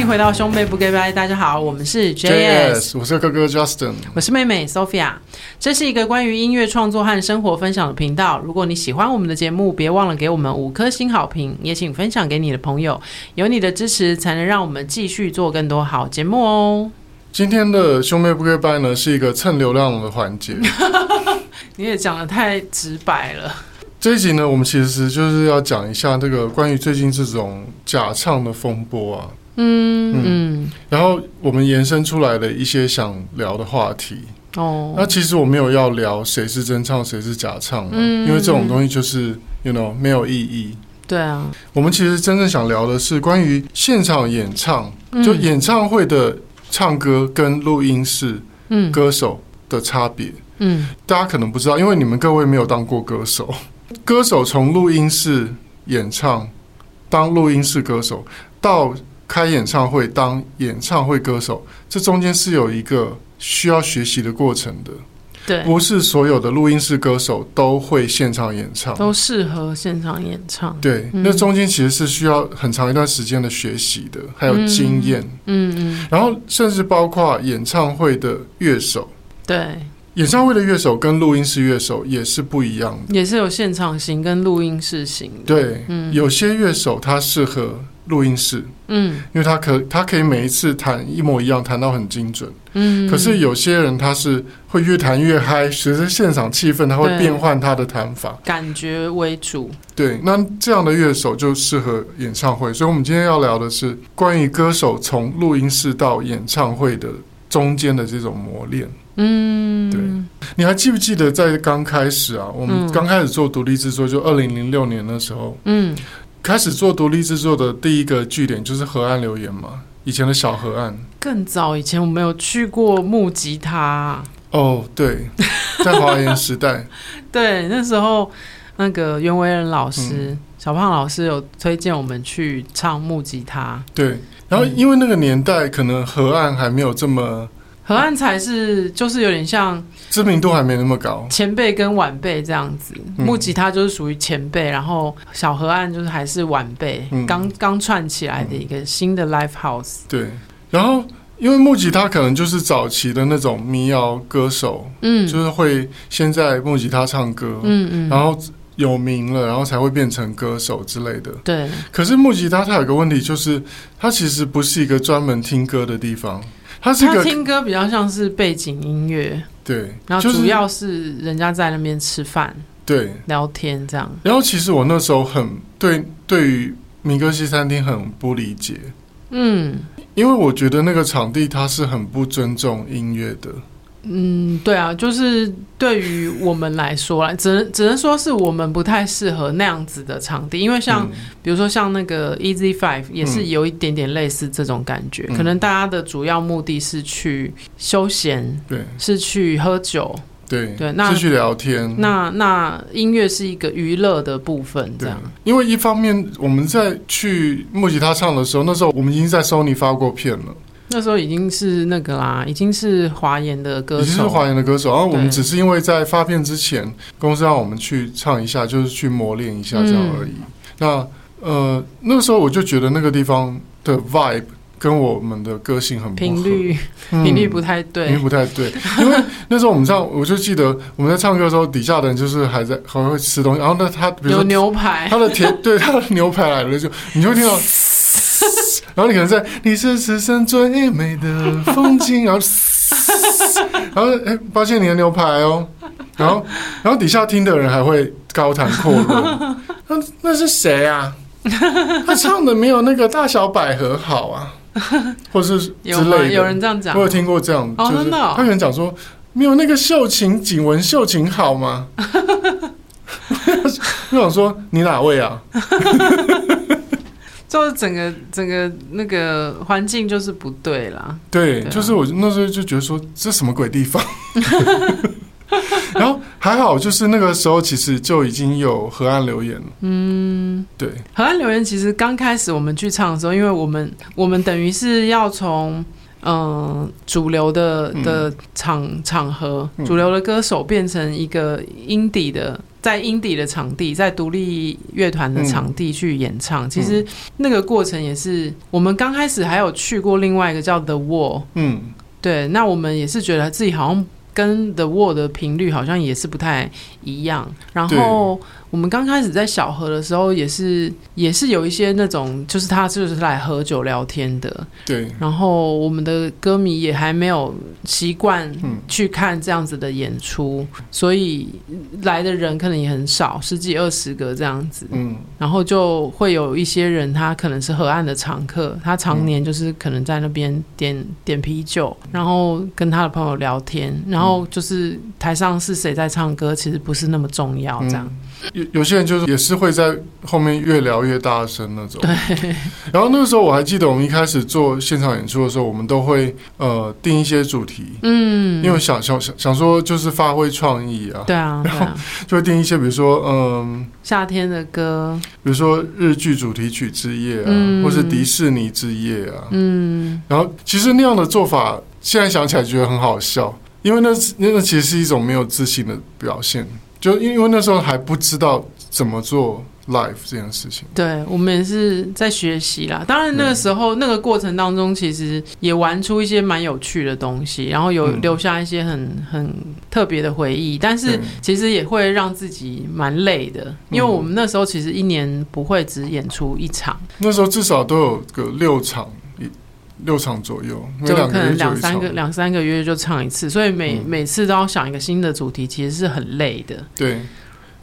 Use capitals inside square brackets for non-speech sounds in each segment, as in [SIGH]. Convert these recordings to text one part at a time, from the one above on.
欢迎回到兄妹不给拜，大家好，我们是 JS，我是哥哥 Justin，我是妹妹 Sophia。这是一个关于音乐创作和生活分享的频道。如果你喜欢我们的节目，别忘了给我们五颗星好评，也请分享给你的朋友。有你的支持，才能让我们继续做更多好节目哦。今天的兄妹不给拜呢，是一个蹭流量的环节。[LAUGHS] 你也讲的太直白了。这一集呢，我们其实就是要讲一下这个关于最近这种假唱的风波啊。嗯。嗯，嗯，然后我们延伸出来的一些想聊的话题。哦，那其实我没有要聊谁是真唱，谁是假唱，嗯，因为这种东西就是，you know，没有意义。对啊，我们其实真正想聊的是关于现场演唱，就演唱会的唱歌跟录音室歌手的差别。嗯，大家可能不知道，因为你们各位没有当过歌手。[LAUGHS] 歌手从录音室演唱，当录音室歌手，到开演唱会当演唱会歌手，这中间是有一个需要学习的过程的。对，不是所有的录音室歌手都会现场演唱，都适合现场演唱。对，嗯、那中间其实是需要很长一段时间的学习的，还有经验。嗯嗯，然后甚至包括演唱会的乐手。对。演唱会的乐手跟录音室乐手也是不一样的，也是有现场型跟录音室型的。对，嗯，有些乐手他适合录音室，嗯，因为他可他可以每一次弹一模一样，弹到很精准，嗯。可是有些人他是会越弹越嗨，随着现场气氛，他会变换他的弹法，感觉为主。对，那这样的乐手就适合演唱会。所以，我们今天要聊的是关于歌手从录音室到演唱会的中间的这种磨练。嗯，对，你还记不记得在刚开始啊？我们刚开始做独立制作，就二零零六年的时候，嗯，开始做独立制作的第一个据点就是河岸留言嘛，以前的小河岸。更早以前，我们有去过木吉他。哦，对，在华研时代，[LAUGHS] 对，那时候那个袁惟仁老师、嗯、小胖老师有推荐我们去唱木吉他。对，然后因为那个年代可能河岸还没有这么。河岸才是，就是有点像知名度还没那么高，前辈跟晚辈这样子。木吉他就是属于前辈，然后小河岸就是还是晚辈，刚刚串起来的一个新的 live house。对，然后因为木吉他可能就是早期的那种民谣歌手，嗯，就是会先在木吉他唱歌，嗯嗯，然后有名了，然后才会变成歌手之类的。对，可是木吉他它有个问题，就是它其实不是一个专门听歌的地方。他是个听歌比较像是背景音乐，对，然后主要是人家在那边吃饭，对，聊天这样。然后其实我那时候很对对于民歌西餐厅很不理解，嗯，因为我觉得那个场地它是很不尊重音乐的。嗯，对啊，就是对于我们来说啦，只能只能说是我们不太适合那样子的场地，因为像、嗯、比如说像那个 Easy Five 也是有一点点类似这种感觉，嗯、可能大家的主要目的是去休闲，对，是去喝酒，对对，那是去聊天，那那音乐是一个娱乐的部分，这样。因为一方面我们在去木吉他唱的时候，那时候我们已经在 Sony 发过片了。那时候已经是那个啦，已经是华研的歌手，已经是华研的歌手。然后我们只是因为在发片之前，公司让我们去唱一下，就是去磨练一下这样而已。嗯、那呃，那个时候我就觉得那个地方的 vibe 跟我们的个性很不合，频率频率不太对，频率不太对。因为那时候我们唱，我就记得我们在唱歌的时候，底下的人就是还在还会吃东西。然后那他比如说有牛排，他的甜对他的牛排来了就，就你就会听到。[LAUGHS] 然后你可能在，你是此生最美的风景，然后，[LAUGHS] 然后哎，发现你的牛排哦，然后，然后底下听的人还会高谈阔论，那那是谁啊？[LAUGHS] 他唱的没有那个大小百合好啊，或是之类的，有人这样讲，我有听过这样，就是他可能讲说没有那个秀琴景文秀琴好吗？[LAUGHS] 我想说你哪位啊？就是整个整个那个环境就是不对啦。对，就是我那时候就觉得说，这什么鬼地方？[LAUGHS] 然后还好，就是那个时候其实就已经有河岸留言了。嗯，对，河岸留言其实刚开始我们去唱的时候，因为我们我们等于是要从嗯、呃、主流的的场场合，主流的歌手变成一个 indie 的在 indie 的场地，在独立乐团的场地去演唱。嗯、其实那个过程也是，我们刚开始还有去过另外一个叫 The Wall，嗯，对，那我们也是觉得自己好像跟 The Wall 的频率好像也是不太一样，然后。我们刚开始在小河的时候，也是也是有一些那种，就是他就是来喝酒聊天的。对。然后我们的歌迷也还没有习惯去看这样子的演出，嗯、所以来的人可能也很少，十几二十个这样子。嗯。然后就会有一些人，他可能是河岸的常客，他常年就是可能在那边点点啤酒，然后跟他的朋友聊天，然后就是台上是谁在唱歌，其实不是那么重要，这样。嗯有有些人就是也是会在后面越聊越大声那种。对。[LAUGHS] 然后那个时候我还记得，我们一开始做现场演出的时候，我们都会呃定一些主题。嗯。因为想想想想说就是发挥创意啊。对啊。然后 [LAUGHS] 就会定一些，比如说嗯。夏天的歌。比如说日剧主题曲之夜啊，嗯、或是迪士尼之夜啊。嗯。然后其实那样的做法，现在想起来觉得很好笑，因为那那个其实是一种没有自信的表现。就因为那时候还不知道怎么做 live 这件事情，对，我们也是在学习啦。当然那个时候那个过程当中，其实也玩出一些蛮有趣的东西，然后有留下一些很很特别的回忆。但是其实也会让自己蛮累的，因为我们那时候其实一年不会只演出一场，那时候至少都有个六场。六场左右，就可能两三个两三个月就唱一次，所以每、嗯、每次都要想一个新的主题，其实是很累的。对，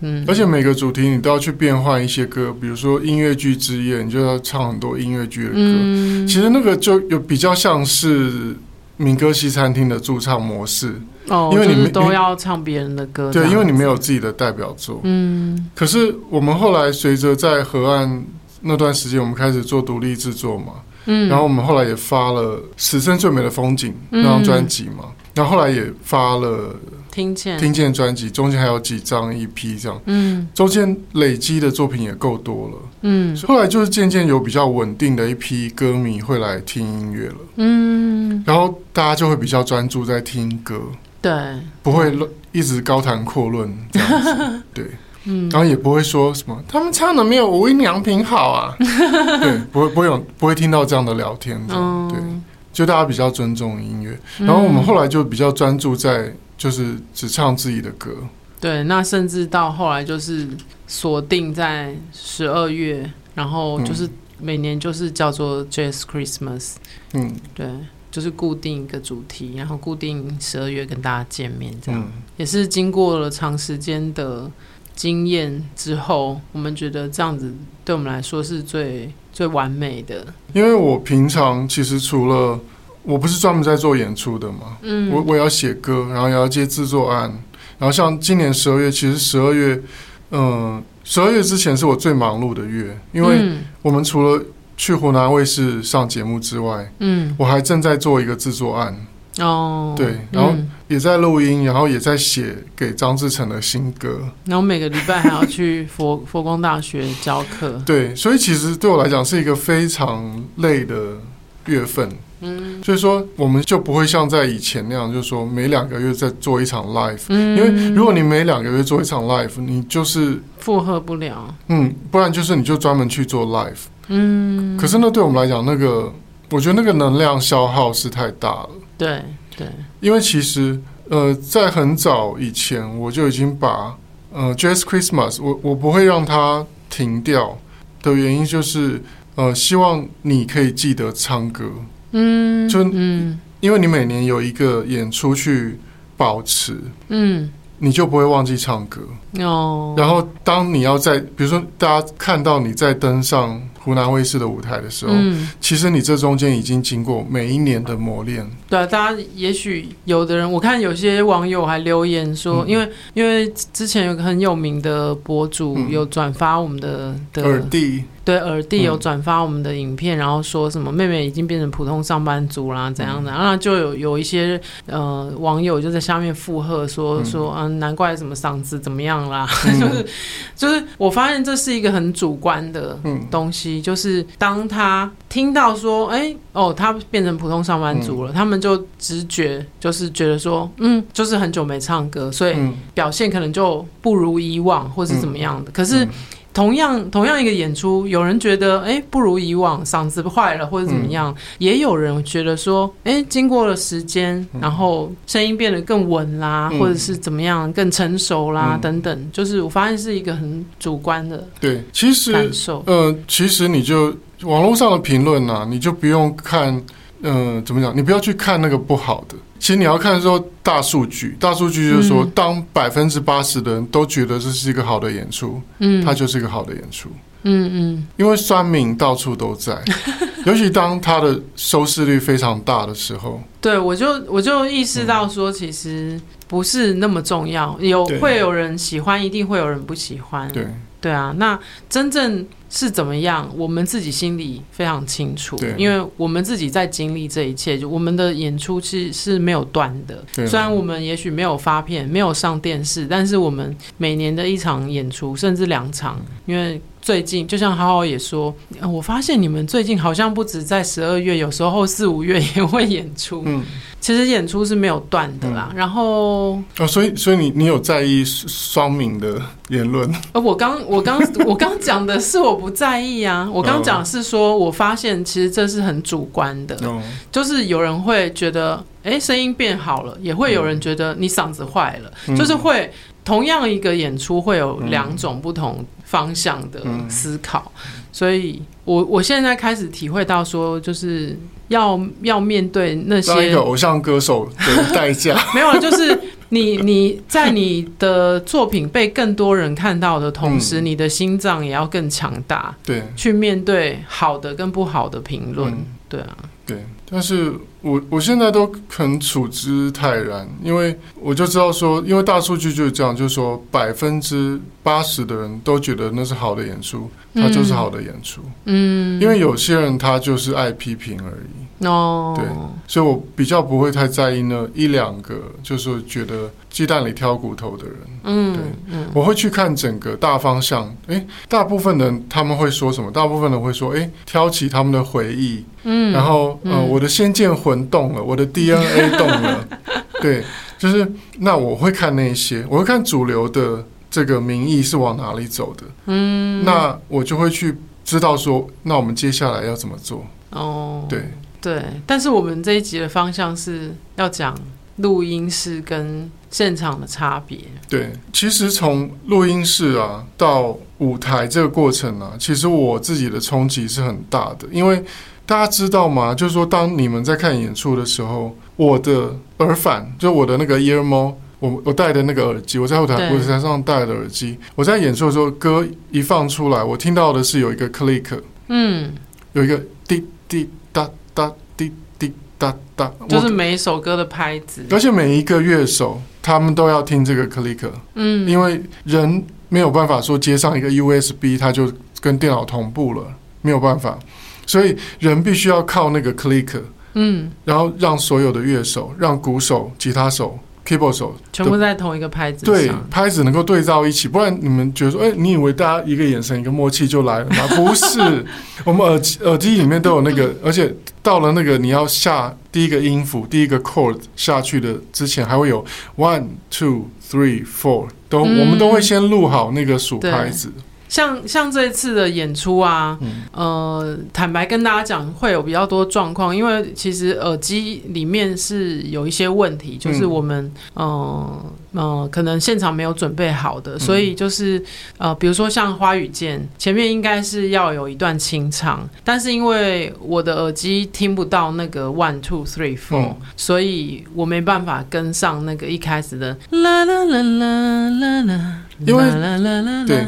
嗯，而且每个主题你都要去变换一些歌，比如说音乐剧之夜，你就要唱很多音乐剧的歌。嗯、其实那个就有比较像是民歌西餐厅的驻唱模式哦，因为你们都要唱别人的歌，对，因为你没有自己的代表作。嗯，可是我们后来随着在河岸那段时间，我们开始做独立制作嘛。嗯，然后我们后来也发了《此生最美的风景》那张专辑嘛，嗯、然后后来也发了听见听见专辑，中间还有几张 EP 这样，嗯，中间累积的作品也够多了，嗯，后来就是渐渐有比较稳定的一批歌迷会来听音乐了，嗯，然后大家就会比较专注在听歌，对，不会一直高谈阔论这样子，[LAUGHS] 对。嗯，然后也不会说什么，他们唱的没有无印良品好啊，[LAUGHS] 对，不会不会有不会听到这样的聊天的，嗯，对，就大家比较尊重音乐，然后我们后来就比较专注在就是只唱自己的歌，对，那甚至到后来就是锁定在十二月，然后就是每年就是叫做 Jazz Christmas，嗯，对，就是固定一个主题，然后固定十二月跟大家见面这样，嗯，也是经过了长时间的。经验之后，我们觉得这样子对我们来说是最最完美的。因为我平常其实除了我不是专门在做演出的嘛，嗯，我我也要写歌，然后也要接制作案，然后像今年十二月，其实十二月，嗯，十二月之前是我最忙碌的月，因为我们除了去湖南卫视上节目之外，嗯，我还正在做一个制作案。哦，对，然后也在录音，然后也在写给张志成的新歌，然后每个礼拜还要去佛佛光大学教课。[LAUGHS] 对，所以其实对我来讲是一个非常累的月份。嗯，所以说我们就不会像在以前那样，就是说每两个月再做一场 live。嗯，因为如果你每两个月做一场 live，你就是负荷不了。嗯，不然就是你就专门去做 live。嗯，可是那对我们来讲，那个我觉得那个能量消耗是太大了。对对，因为其实呃，在很早以前我就已经把呃，Jazz Christmas，我我不会让它停掉的原因就是呃，希望你可以记得唱歌，嗯，就嗯，因为你每年有一个演出去保持，嗯。你就不会忘记唱歌哦。然后，当你要在，比如说，大家看到你在登上湖南卫视的舞台的时候，嗯，其实你这中间已经经过每一年的磨练。对啊，大家也许有的人，我看有些网友还留言说，嗯，因为因为之前有个很有名的博主有转发我们的的耳蒂。对，耳弟有转发我们的影片，嗯、然后说什么妹妹已经变成普通上班族啦，怎样的，然后就有有一些呃网友就在下面附和说、嗯、说，嗯，难怪什么嗓子怎么样啦，嗯、[LAUGHS] 就是就是我发现这是一个很主观的东西，嗯、就是当他听到说，哎哦，他变成普通上班族了，嗯、他们就直觉就是觉得说，嗯，就是很久没唱歌，所以表现可能就不如以往，或是怎么样的，可是。同样同样一个演出，有人觉得哎不如以往，嗓子坏了或者怎么样，嗯、也有人觉得说哎经过了时间，嗯、然后声音变得更稳啦，嗯、或者是怎么样更成熟啦、嗯、等等，就是我发现是一个很主观的对，其实感受。呃，其实你就网络上的评论呐，你就不用看，嗯、呃，怎么讲？你不要去看那个不好的。其实你要看说大数据，大数据就是说，当百分之八十的人都觉得这是一个好的演出，嗯，它就是一个好的演出，嗯嗯，因为酸民到处都在，[LAUGHS] 尤其当它的收视率非常大的时候，对，我就我就意识到说，其实不是那么重要，有会有人喜欢，一定会有人不喜欢，对。对啊，那真正。是怎么样？我们自己心里非常清楚，因为我们自己在经历这一切。就我们的演出其实是没有断的，虽然我们也许没有发片，没有上电视，但是我们每年的一场演出，甚至两场，因为。最近就像好好也说，我发现你们最近好像不止在十二月，有时候四五月也会演出。嗯，其实演出是没有断的啦。嗯、然后哦，所以所以你你有在意双敏的言论？[LAUGHS] 呃，我刚我刚 [LAUGHS] 我刚讲的是我不在意啊。我刚讲是说我发现其实这是很主观的，哦、就是有人会觉得哎声音变好了，也会有人觉得你嗓子坏了，嗯、就是会同样一个演出会有两种不同。方向的思考，嗯、所以我我现在开始体会到说，就是要要面对那些一个偶像歌手的代价。[LAUGHS] 没有，就是你你在你的作品被更多人看到的同时，嗯、你的心脏也要更强大，对，去面对好的跟不好的评论，嗯、对啊，对。但是我我现在都很处之泰然，因为我就知道说，因为大数据就是这样，就是说百分之八十的人都觉得那是好的演出，它就是好的演出。嗯，因为有些人他就是爱批评而已。哦，对，所以我比较不会太在意那一两个，就是觉得鸡蛋里挑骨头的人。嗯，对，嗯，我会去看整个大方向。诶，大部分人他们会说什么？大部分人会说，诶，挑起他们的回忆。嗯，然后呃，我的先见魂动了，我的 DNA [LAUGHS] 动了。对，就是那我会看那些，我会看主流的这个民意是往哪里走的。嗯，那我就会去知道说，那我们接下来要怎么做？哦，对。对，但是我们这一集的方向是要讲录音室跟现场的差别。对，其实从录音室啊到舞台这个过程啊，其实我自己的冲击是很大的。因为大家知道吗？就是说，当你们在看演出的时候，我的耳返，就我的那个 earmo，我我戴的那个耳机，我在后台舞台上戴的耳机，我在演出的时候，歌一放出来，我听到的是有一个 click，嗯，有一个滴滴答。哒滴滴哒哒，就是每一首歌的拍子，而且每一个乐手他们都要听这个 click，嗯，因为人没有办法说接上一个 USB，它就跟电脑同步了，没有办法，所以人必须要靠那个 click，嗯，然后让所有的乐手、让鼓手、吉他手。Keyboard 手全部在同一个拍子上，对，拍子能够对照一起，不然你们觉得说，哎、欸，你以为大家一个眼神、一个默契就来了吗？[LAUGHS] 不是，我们耳机耳机里面都有那个，而且到了那个你要下第一个音符、第一个 chord 下去的之前，还会有 one two three four，都、嗯、我们都会先录好那个数拍子。像像这一次的演出啊，嗯、呃，坦白跟大家讲，会有比较多状况，因为其实耳机里面是有一些问题，就是我们，嗯、呃呃，可能现场没有准备好的，所以就是呃，比如说像花语剑前面应该是要有一段清唱，但是因为我的耳机听不到那个 one two three four，、嗯、所以我没办法跟上那个一开始的啦啦啦啦啦啦。因为对，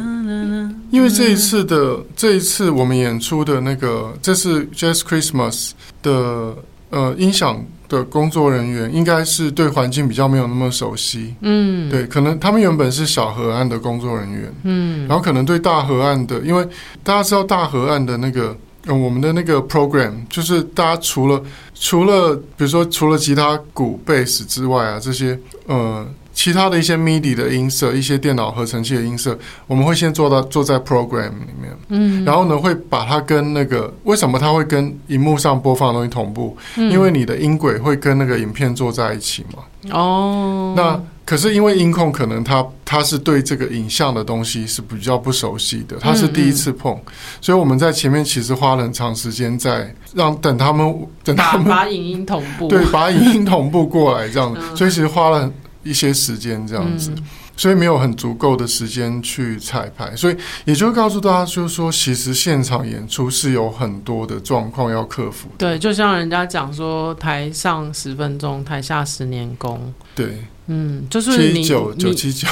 因为这一次的这一次我们演出的那个，这是 Jazz Christmas 的呃音响的工作人员应该是对环境比较没有那么熟悉，嗯，对，可能他们原本是小河岸的工作人员，嗯，然后可能对大河岸的，因为大家知道大河岸的那个。嗯，我们的那个 program 就是大家除了除了比如说除了吉他、鼓、贝斯之外啊，这些呃其他的一些 MIDI 的音色，一些电脑合成器的音色，我们会先做到做在 program 里面，嗯，然后呢会把它跟那个为什么它会跟荧幕上播放的东西同步？嗯，因为你的音轨会跟那个影片做在一起嘛。哦，那。可是因为音控可能他他是对这个影像的东西是比较不熟悉的，他是第一次碰，嗯嗯，所以我们在前面其实花了很长时间在让等他们等他们把影音同步，对，把影音同步过来这样，嗯、所以其实花了一些时间这样子，嗯、所以没有很足够的时间去彩排，所以也就告诉大家就是说，其实现场演出是有很多的状况要克服。对，就像人家讲说，台上十分钟，台下十年功。对。嗯，就是你九九七九，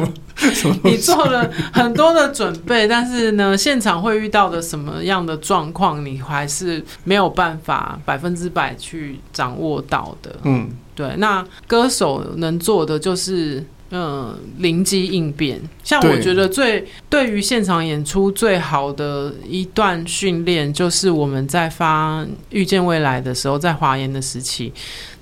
[LAUGHS] 你做了很多的准备，但是呢，现场会遇到的什么样的状况，你还是没有办法百分之百去掌握到的。嗯，对。那歌手能做的就是。嗯，灵机应变。像我觉得最对于现场演出最好的一段训练，就是我们在发《遇见未来》的时候，在华研的时期，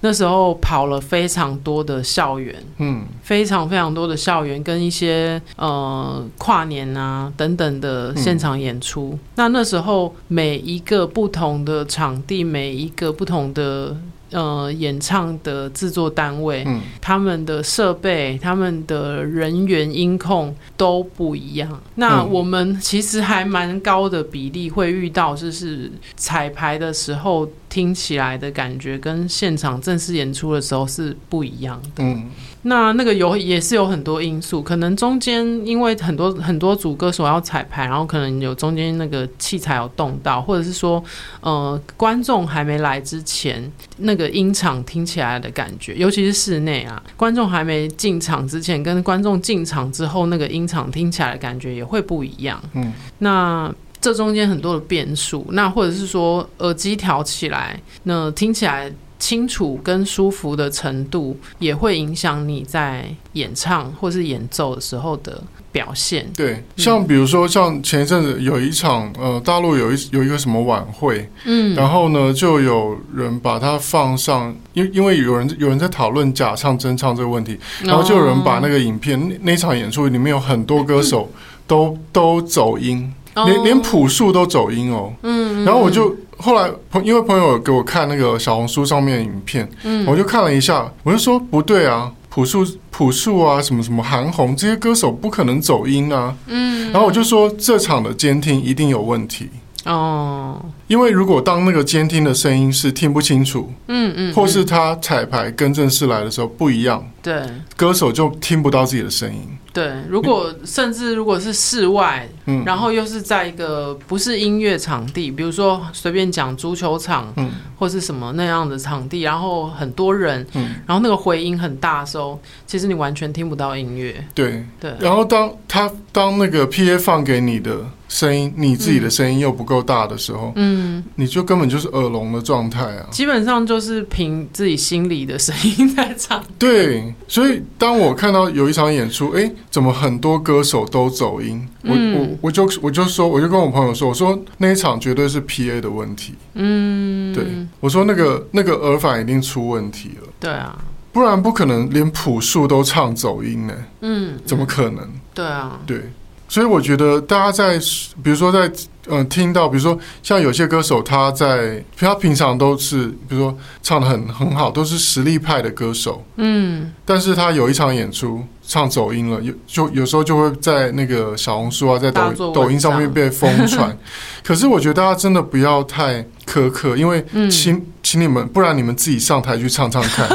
那时候跑了非常多的校园，嗯，非常非常多的校园跟一些呃跨年啊等等的现场演出。嗯、那那时候每一个不同的场地，每一个不同的。呃，演唱的制作单位，嗯，他们的设备、他们的人员音控都不一样。那我们其实还蛮高的比例会遇到，就是彩排的时候听起来的感觉跟现场正式演出的时候是不一样的。嗯。那那个有也是有很多因素，可能中间因为很多很多组歌手要彩排，然后可能有中间那个器材有动到，或者是说，呃，观众还没来之前，那个音场听起来的感觉，尤其是室内啊，观众还没进场之前，跟观众进场之后，那个音场听起来的感觉也会不一样。嗯，那这中间很多的变数，那或者是说耳机调起来，那听起来。清楚跟舒服的程度也会影响你在演唱或是演奏的时候的表现。对，像比如说，像前一阵子有一场，呃，大陆有一有一个什么晚会，嗯，然后呢，就有人把它放上，因因为有人有人在讨论假唱真唱这个问题，然后就有人把那个影片，那那场演出里面有很多歌手都都走音，连连朴树都走音哦，嗯，然后我就。后来朋因为朋友给我看那个小红书上面的影片，嗯，我就看了一下，我就说不对啊，朴树朴树啊，什么什么韩红这些歌手不可能走音啊，嗯，然后我就说这场的监听一定有问题哦，因为如果当那个监听的声音是听不清楚，嗯嗯，或是他彩排跟正式来的时候不一样，对，歌手就听不到自己的声音。对，如果 [LAUGHS] 甚至如果是室外，嗯，然后又是在一个不是音乐场地，比如说随便讲足球场，嗯，或是什么那样的场地，然后很多人，嗯，然后那个回音很大的时候，其实你完全听不到音乐。对。对，然后当他当那个 PA 放给你的声音，你自己的声音又不够大的时候，嗯，你就根本就是耳聋的状态啊。基本上就是凭自己心里的声音在唱。对，所以当我看到有一场演出，哎。怎么很多歌手都走音？我我我就我就说，我就跟我朋友说，我说那一场绝对是 PA 的问题。嗯，对，我说那个那个耳返一定出问题了。对啊，不然不可能连朴树都唱走音呢。嗯，怎么可能？对啊，对。所以我觉得大家在，比如说在，嗯、呃，听到，比如说像有些歌手，他在他平常都是，比如说唱的很很好，都是实力派的歌手，嗯，但是他有一场演出唱走音了，有就有时候就会在那个小红书啊，在抖抖音上面被疯传。[LAUGHS] 可是我觉得大家真的不要太苛刻，因为请、嗯、请你们，不然你们自己上台去唱唱看，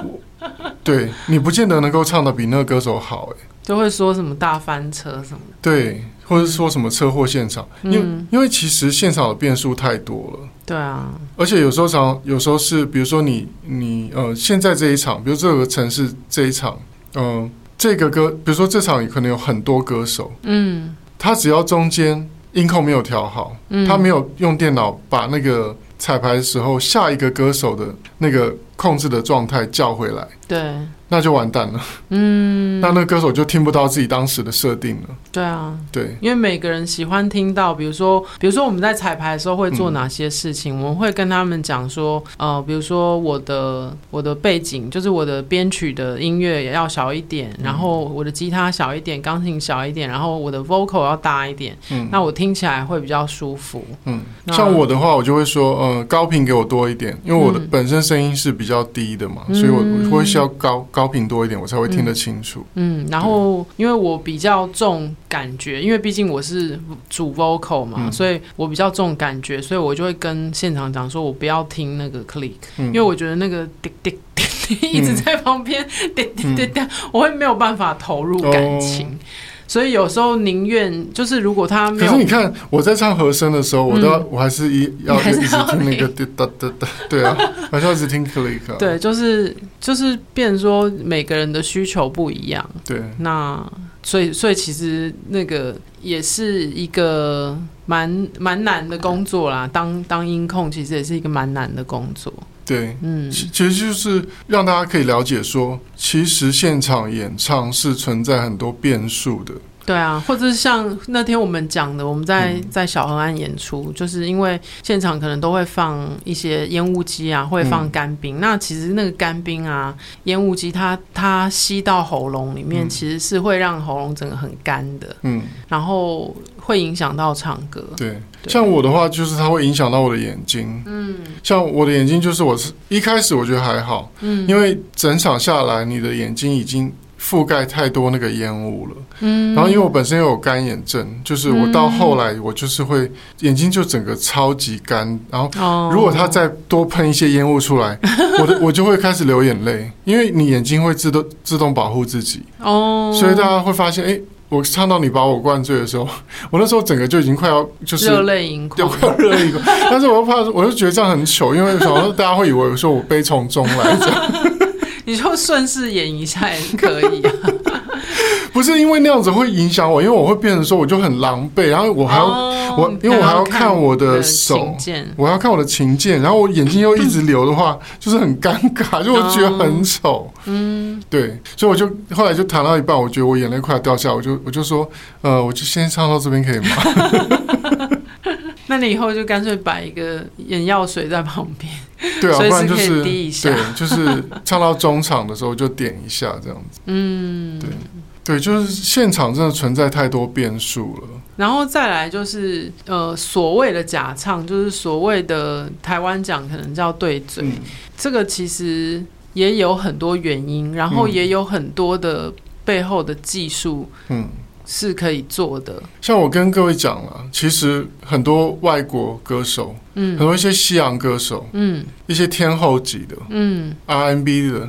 [LAUGHS] 对你不见得能够唱的比那个歌手好，哎。就会说什么大翻车什么的，对，或者说什么车祸现场，嗯、因为因为其实现场的变数太多了，对啊，而且有时候常有时候是，比如说你你呃，现在这一场，比如这个城市这一场，嗯、呃，这个歌，比如说这场可能有很多歌手，嗯，他只要中间音控没有调好，嗯、他没有用电脑把那个彩排的时候下一个歌手的那个控制的状态叫回来，对。那就完蛋了，嗯，[LAUGHS] 那那个歌手就听不到自己当时的设定了。对啊，对，因为每个人喜欢听到，比如说，比如说我们在彩排的时候会做哪些事情，嗯、我们会跟他们讲说，呃，比如说我的我的背景就是我的编曲的音乐也要小一点，嗯、然后我的吉他小一点，钢琴小一点，然后我的 vocal 要大一点，嗯，那我听起来会比较舒服。嗯，像我的话，我就会说，呃，高频给我多一点，因为我的本身声音是比较低的嘛，嗯、所以我会需要高高。高频多一点，我才会听得清楚。嗯，嗯，然后因为我比较重感觉，因为毕竟我是主 vocal 嘛，嗯、所以我比较重感觉，所以我就会跟现场讲说，我不要听那个 click，、嗯、因为我觉得那个滴滴滴滴一直在旁边滴滴滴滴，我会没有办法投入感情。哦所以有时候宁愿就是，如果他没有，可是你看我在唱和声的时候，我都要我还是一要一直听那个滴答滴答，[LAUGHS] 对啊，还是要一直听 click。对，就是就是变说每个人的需求不一样。对，那所以所以其实那个也是一个蛮蛮难的工作啦。当当音控其实也是一个蛮难的工作。对，嗯，其其实就是让大家可以了解说，其实现场演唱是存在很多变数的。对啊，或者是像那天我们讲的，我们在在小河岸演出，嗯、就是因为现场可能都会放一些烟雾机啊，会放干冰。嗯、那其实那个干冰啊，烟雾机它它吸到喉咙里面，其实是会让喉咙整个很干的。嗯，然后会影响到唱歌。对，对像我的话，就是它会影响到我的眼睛。嗯，像我的眼睛，就是我是一开始我觉得还好，嗯，因为整场下来，你的眼睛已经。覆盖太多那个烟雾了，嗯，然后因为我本身又有干眼症，就是我到后来我就是会眼睛就整个超级干，然后如果他再多喷一些烟雾出来，[LAUGHS] 我的我就会开始流眼泪，因为你眼睛会自动自动保护自己。哦，所以大家会发现，哎，我唱到你把我灌醉的时候，[LAUGHS] 我那时候整个就已经快要就是热泪盈眶，快要热泪盈眶，但是我又怕，我就觉得这样很糗，因为想说大家会以为我说我悲从中来这样。你就顺势演一下也可以啊，[LAUGHS] 不是因为那样子会影响我，因为我会变成说我就很狼狈，然后我还要、哦、我因为我还要看我的手，我要看我的琴键，然后我眼睛又一直流的话，[LAUGHS] 就是很尴尬，就我觉得很丑。嗯，对，所以我就后来就弹到一半，我觉得我眼泪快要掉下，我就我就说，呃，我就先唱到这边可以吗？[LAUGHS] 那你以后就干脆摆一个眼药水在旁边，对啊，不然就是滴一下，对，就是唱到中场的时候就点一下这样子。嗯，对对，就是现场真的存在太多变数了。然后再来就是呃，所谓的假唱，就是所谓的台湾讲可能叫对嘴，嗯、这个其实也有很多原因，然后也有很多的背后的技术，嗯。是可以做的。像我跟各位讲了，其实很多外国歌手，嗯，很多一些西洋歌手，嗯，一些天后级的，嗯，R&B 的，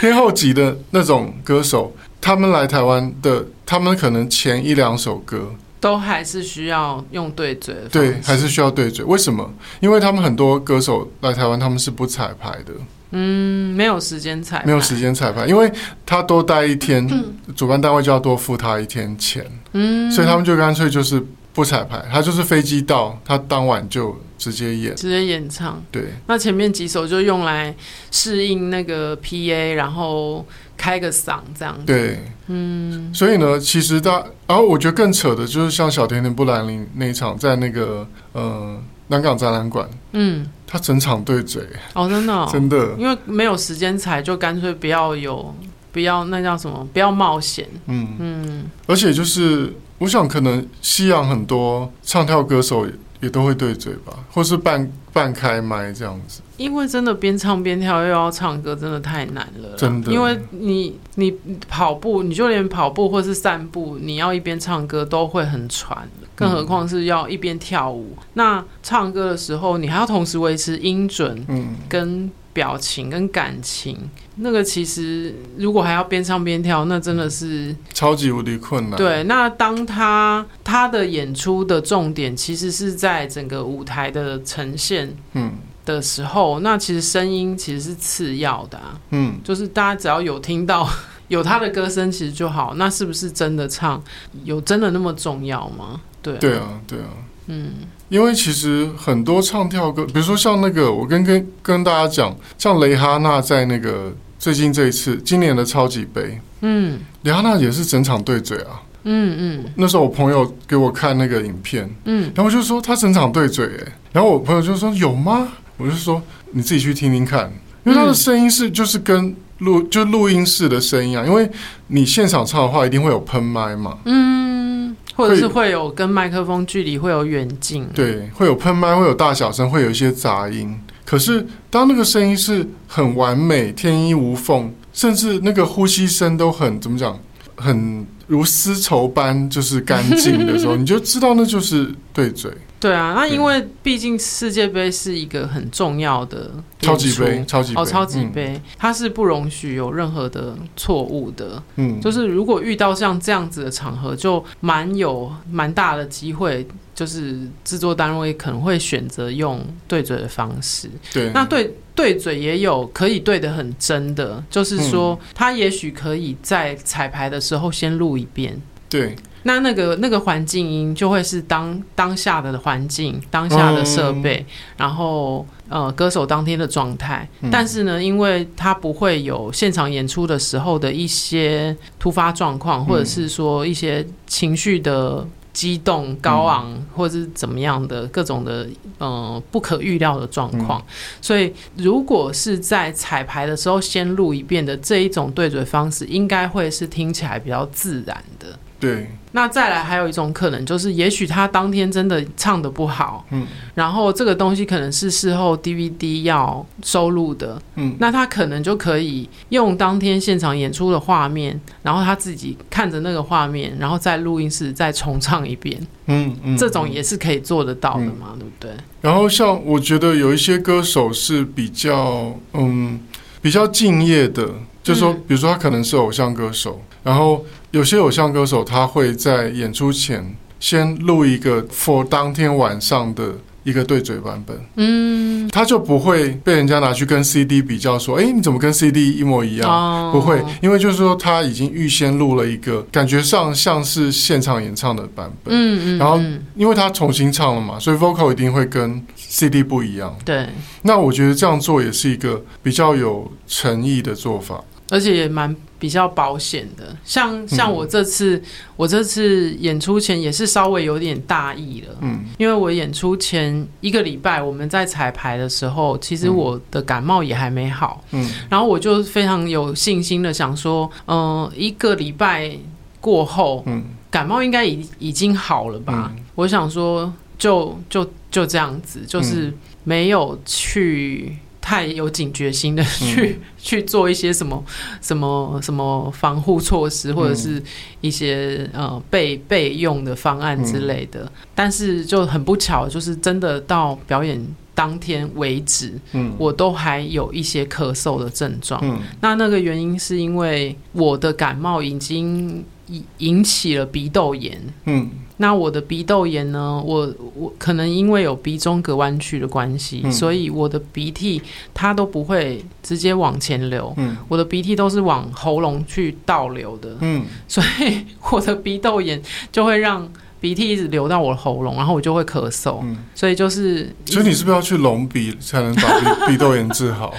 天后级的那种歌手，他们来台湾的，他们可能前一两首歌都还是需要用对嘴的，对，还是需要对嘴。为什么？因为他们很多歌手来台湾，他们是不彩排的。嗯，没有时间彩排，没有时间彩排，因为他多待一天，嗯、主办单位就要多付他一天钱，嗯，所以他们就干脆就是不彩排，他就是飞机到，他当晚就直接演，直接演唱，对，那前面几首就用来适应那个 PA，然后开个嗓这样，对，嗯，所以呢，其实他，然后我觉得更扯的就是像小甜甜布兰妮那一场，在那个呃南港展览馆，嗯。他整场对嘴哦，真的、哦、真的，因为没有时间踩，就干脆不要有，不要那叫什么，不要冒险。嗯嗯，而且就是，我想可能西洋很多唱跳歌手也，也都会对嘴吧，或是半半开麦这样子。因为真的边唱边跳又要唱歌，真的太难了。真的，因为你你跑步，你就连跑步或是散步，你要一边唱歌都会很喘。更何况是要一边跳舞，嗯、那唱歌的时候，你还要同时维持音准，嗯，跟表情跟感情，嗯、那个其实如果还要边唱边跳，那真的是超级无敌困难。对，那当他他的演出的重点其实是在整个舞台的呈现，嗯。的时候，那其实声音其实是次要的，啊，嗯，就是大家只要有听到 [LAUGHS] 有他的歌声其实就好。那是不是真的唱？有真的那么重要吗？对啊，对啊，对啊，嗯，因为其实很多唱跳歌，比如说像那个，我跟跟跟大家讲，像蕾哈娜在那个最近这一次今年的超级杯，嗯，蕾哈娜也是整场对嘴啊。嗯嗯，那时候我朋友给我看那个影片，嗯，然后我就说他整场对嘴，哎，然后我朋友就说有吗？我就说你自己去听听看，因为他的声音是就是跟录就录音室的声音啊，因为你现场唱的话一定会有喷麦嘛，嗯，或者是会有跟麦克风距离会有远近，对，会有喷麦，会有大小声，会有一些杂音。可是当那个声音是很完美、天衣无缝，甚至那个呼吸声都很怎么讲，很。如丝绸般就是干净的时候，[LAUGHS] 你就知道那就是对嘴。对啊，那因为毕竟世界杯是一个很重要的超级杯，超级哦，超级杯，它是不容许有任何的错误的。嗯，就是如果遇到像这样子的场合，就蛮有蛮大的机会，就是制作单位可能会选择用对嘴的方式。对，那对对嘴也有可以对的很真的，就是说他也许可以在彩排的时候先录一遍。对。那那个那个环境音就会是当当下的环境、当下的设备，嗯、然后呃歌手当天的状态。嗯、但是呢，因为它不会有现场演出的时候的一些突发状况，或者是说一些情绪的激动、高昂，嗯、或者是怎么样的各种的呃不可预料的状况。嗯、所以，如果是在彩排的时候先录一遍的这一种对嘴方式，应该会是听起来比较自然的。对。那再来还有一种可能，就是也许他当天真的唱的不好，嗯，然后这个东西可能是事后 DVD 要收录的，嗯，那他可能就可以用当天现场演出的画面，然后他自己看着那个画面，然后在录音室再重唱一遍，嗯嗯，这种也是可以做得到的嘛，嗯，对不对？然后像我觉得有一些歌手是比较嗯比较敬业的，就是说，比如说他可能是偶像歌手，然后。有些偶像歌手，他会在演出前先录一个 for 当天晚上的一个对嘴版本，嗯，他就不会被人家拿去跟 CD 比较，说，哎，你怎么跟 CD 一模一样？哦，不会，因为就是说他已经预先录了一个感觉上像是现场演唱的版本，嗯嗯，然后因为他重新唱了嘛，所以 vocal 一定会跟 CD 不一样。对，那我觉得这样做也是一个比较有诚意的做法。而且也蛮比较保险的，像像我这次，嗯、我这次演出前也是稍微有点大意了，嗯，因为我演出前一个礼拜我们在彩排的时候，其实我的感冒也还没好，嗯，然后我就非常有信心的想说，嗯、呃，一个礼拜过后，嗯，感冒应该已已经好了吧？嗯、我想说就，就就就这样子，就是没有去。太有警觉心的去、嗯、去做一些什么什么什么防护措施，或者是一些呃备备用的方案之类的。嗯、但是就很不巧，就是真的到表演当天为止，嗯，我都还有一些咳嗽的症状。嗯，那那个原因是因为我的感冒已经引引起了鼻窦炎。嗯。那我的鼻窦炎呢？我我可能因为有鼻中隔弯曲的关系，嗯、所以我的鼻涕它都不会直接往前流，嗯、我的鼻涕都是往喉咙去倒流的，嗯，[LAUGHS] 所以我的鼻窦炎就会让鼻涕一直流到我的喉咙，然后我就会咳嗽，嗯、所以就是，所以你是不是要去隆鼻才能把鼻 [LAUGHS] 鼻窦炎治好？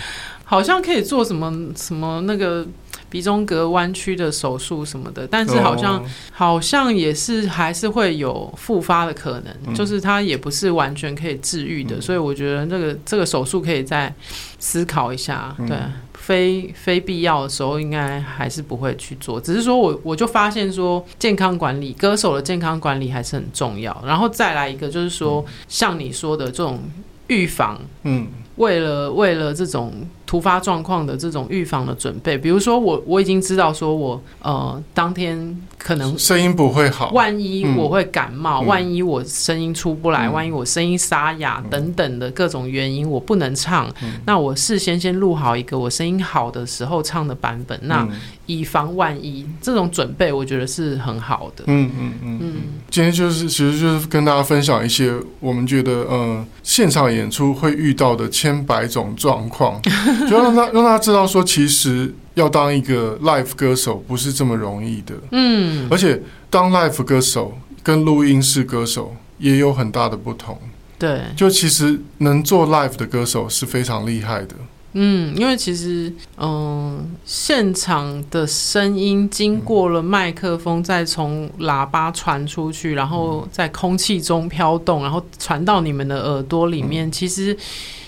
好像可以做什么什么那个。鼻中隔弯曲的手术什么的，但是好像、oh. 好像也是还是会有复发的可能，嗯、就是它也不是完全可以治愈的，嗯、所以我觉得这个这个手术可以再思考一下。嗯、对，非非必要的时候应该还是不会去做。只是说我我就发现说，健康管理歌手的健康管理还是很重要。然后再来一个就是说，嗯、像你说的这种预防，嗯，为了为了这种。突发状况的这种预防的准备，比如说我我已经知道说我呃当天可能声音不会好，万一我会感冒，嗯、万一我声音出不来，嗯、万一我声音沙哑等等的各种原因我不能唱，嗯、那我事先先录好一个我声音好的时候唱的版本，嗯、那以防万一，这种准备我觉得是很好的。嗯嗯嗯。嗯，今天就是其实就是跟大家分享一些我们觉得呃现场演出会遇到的千百种状况。[LAUGHS] 就让他让他知道说，其实要当一个 live 歌手不是这么容易的。嗯，而且当 live 歌手跟录音室歌手也有很大的不同。对，就其实能做 live 的歌手是非常厉害的。嗯，因为其实，嗯、呃，现场的声音经过了麦克风，再从喇叭传出去，然后在空气中飘动，然后传到你们的耳朵里面。其实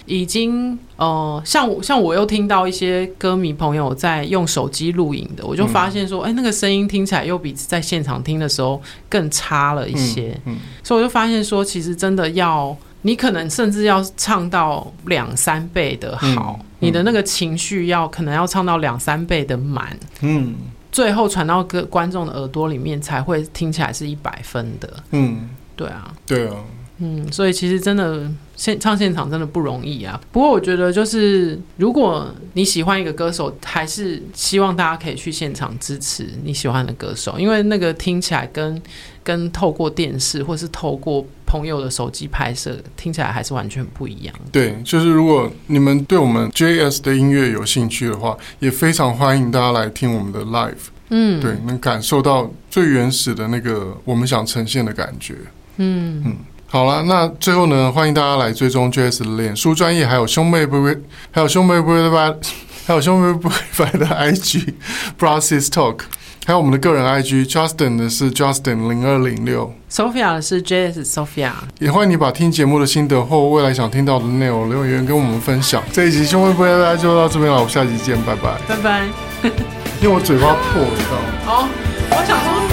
已经，呃，像我，像我又听到一些歌迷朋友在用手机录影的，我就发现说，哎、欸，那个声音听起来又比在现场听的时候更差了一些。嗯，所以我就发现说，其实真的要。你可能甚至要唱到两三倍的好，你的那个情绪要可能要唱到两三倍的满，嗯，最后传到歌观众的耳朵里面才会听起来是一百分的，嗯，对啊，对啊，嗯，所以其实真的现唱现场真的不容易啊。不过我觉得就是如果你喜欢一个歌手，还是希望大家可以去现场支持你喜欢的歌手，因为那个听起来跟跟透过电视或是透过。朋友的手机拍摄听起来还是完全不一样。对，就是如果你们对我们 JS 的音乐有兴趣的话，也非常欢迎大家来听我们的 live。嗯，对，能感受到最原始的那个我们想呈现的感觉。嗯嗯，好了，那最后呢，欢迎大家来追踪 JS 的脸书专业，还有兄妹不会，还有兄妹不会的，[LAUGHS] 还有兄妹不会的 IG [LAUGHS] Process Talk。还有我们的个人 IG，Justin 的是 Justin 零二零六，Sophia 的是 JS Sophia。也欢迎你把听节目的心得或未来想听到的内容留言跟我们分享。这一集兄妹不会拜拜就到这边了，我们下集见，拜拜，拜拜。[LAUGHS] 因为我嘴巴破了，你知道吗？好，我想说。